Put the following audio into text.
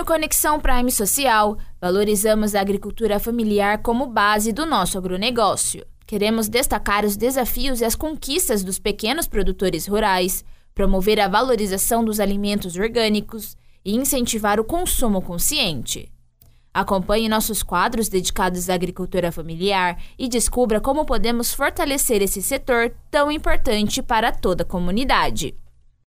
No Conexão Prime Social, valorizamos a agricultura familiar como base do nosso agronegócio. Queremos destacar os desafios e as conquistas dos pequenos produtores rurais, promover a valorização dos alimentos orgânicos e incentivar o consumo consciente. Acompanhe nossos quadros dedicados à agricultura familiar e descubra como podemos fortalecer esse setor tão importante para toda a comunidade.